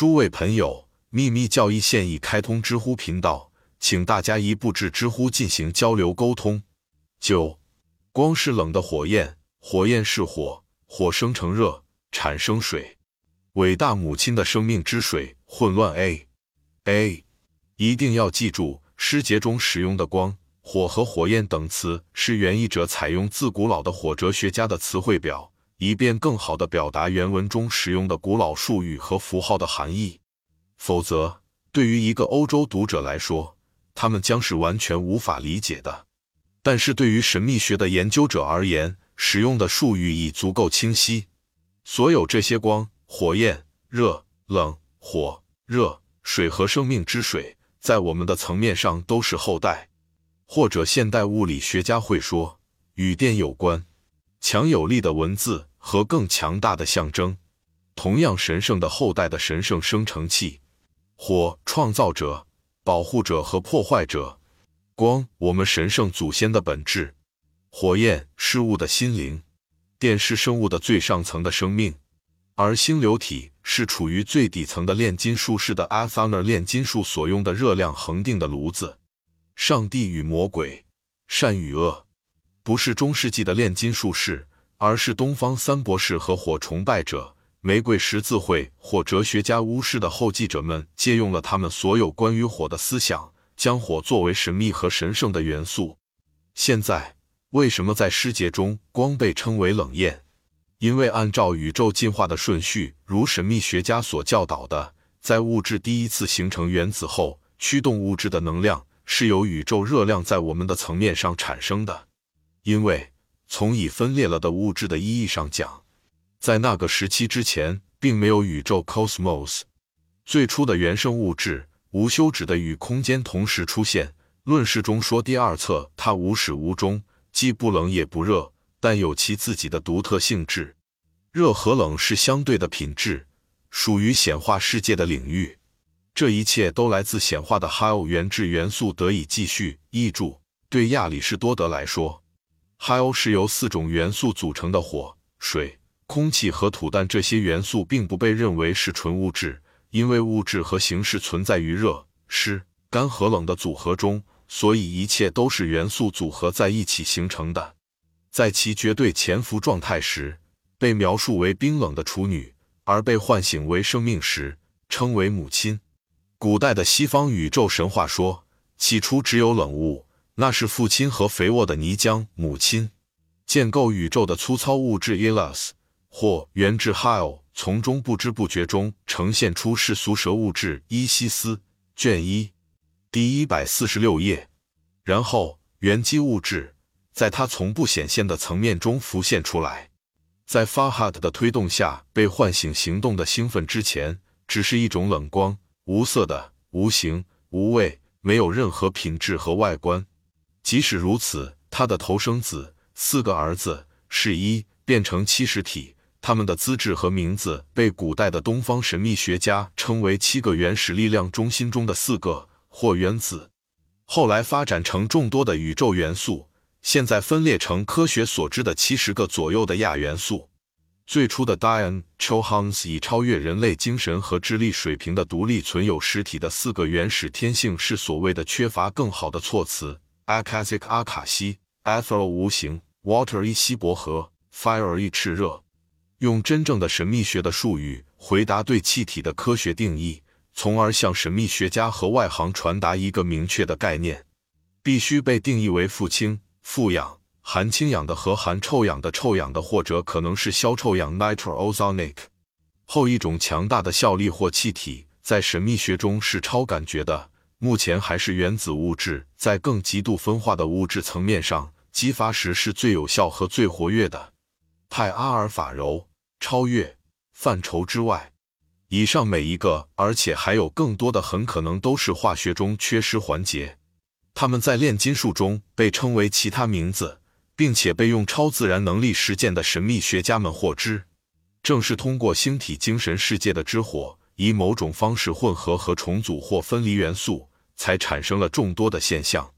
诸位朋友，秘密教义现已开通知乎频道，请大家一步至知乎进行交流沟通。九，光是冷的火焰，火焰是火，火生成热，产生水。伟大母亲的生命之水，混乱 A A，一定要记住，诗节中使用的光、火和火焰等词，是原译者采用自古老的火哲学家的词汇表。以便更好地表达原文中使用的古老术语和符号的含义，否则，对于一个欧洲读者来说，他们将是完全无法理解的。但是对于神秘学的研究者而言，使用的术语已足够清晰。所有这些光、火焰、热、冷、火、热、水和生命之水，在我们的层面上都是后代，或者现代物理学家会说，与电有关。强有力的文字。和更强大的象征，同样神圣的后代的神圣生成器，火创造者、保护者和破坏者，光我们神圣祖先的本质，火焰事物的心灵，电是生物的最上层的生命，而星流体是处于最底层的炼金术士的 a t h n e r 炼金术所用的热量恒定的炉子。上帝与魔鬼，善与恶，不是中世纪的炼金术士。而是东方三博士和火崇拜者、玫瑰十字会或哲学家巫师的后继者们借用了他们所有关于火的思想，将火作为神秘和神圣的元素。现在，为什么在诗节中光被称为冷焰？因为按照宇宙进化的顺序，如神秘学家所教导的，在物质第一次形成原子后，驱动物质的能量是由宇宙热量在我们的层面上产生的。因为。从已分裂了的物质的意义上讲，在那个时期之前，并没有宇宙 cosmos。最初的原生物质无休止的与空间同时出现。论事中说，第二册它无始无终，既不冷也不热，但有其自己的独特性质。热和冷是相对的品质，属于显化世界的领域。这一切都来自显化的哈欧原质元素得以继续译注。对亚里士多德来说。海鸥是由四种元素组成的火、水、空气和土，但这些元素并不被认为是纯物质，因为物质和形式存在于热、湿、干和冷的组合中，所以一切都是元素组合在一起形成的。在其绝对潜伏状态时，被描述为冰冷的处女；而被唤醒为生命时，称为母亲。古代的西方宇宙神话说，起初只有冷物。那是父亲和肥沃的泥浆母亲，建构宇宙的粗糙物质 Elas 或原质 Hell，从中不知不觉中呈现出世俗蛇物质伊西斯。卷一，第一百四十六页。然后原基物质在它从不显现的层面中浮现出来，在 Farhad 的推动下被唤醒行动的兴奋之前，只是一种冷光，无色的、无形、无味，没有任何品质和外观。即使如此，他的头生子四个儿子是一变成七十体，他们的资质和名字被古代的东方神秘学家称为七个原始力量中心中的四个或原子，后来发展成众多的宇宙元素，现在分裂成科学所知的七十个左右的亚元素。最初的 Diane Chohans 以超越人类精神和智力水平的独立存有实体的四个原始天性是所谓的缺乏更好的措辞。Akasic 阿卡西，Ether 无形，Water 一稀薄和 Fire 一炽热，用真正的神秘学的术语回答对气体的科学定义，从而向神秘学家和外行传达一个明确的概念：必须被定义为富氢、富氧、含氢氧的和含臭氧的臭氧的，或者可能是消臭氧 （Nitroozonic）。后一种强大的效力或气体，在神秘学中是超感觉的。目前还是原子物质，在更极度分化的物质层面上激发时是最有效和最活跃的。派阿尔法柔超越范畴之外，以上每一个，而且还有更多的，很可能都是化学中缺失环节。它们在炼金术中被称为其他名字，并且被用超自然能力实践的神秘学家们获知。正是通过星体精神世界的之火，以某种方式混合和重组或分离元素。才产生了众多的现象。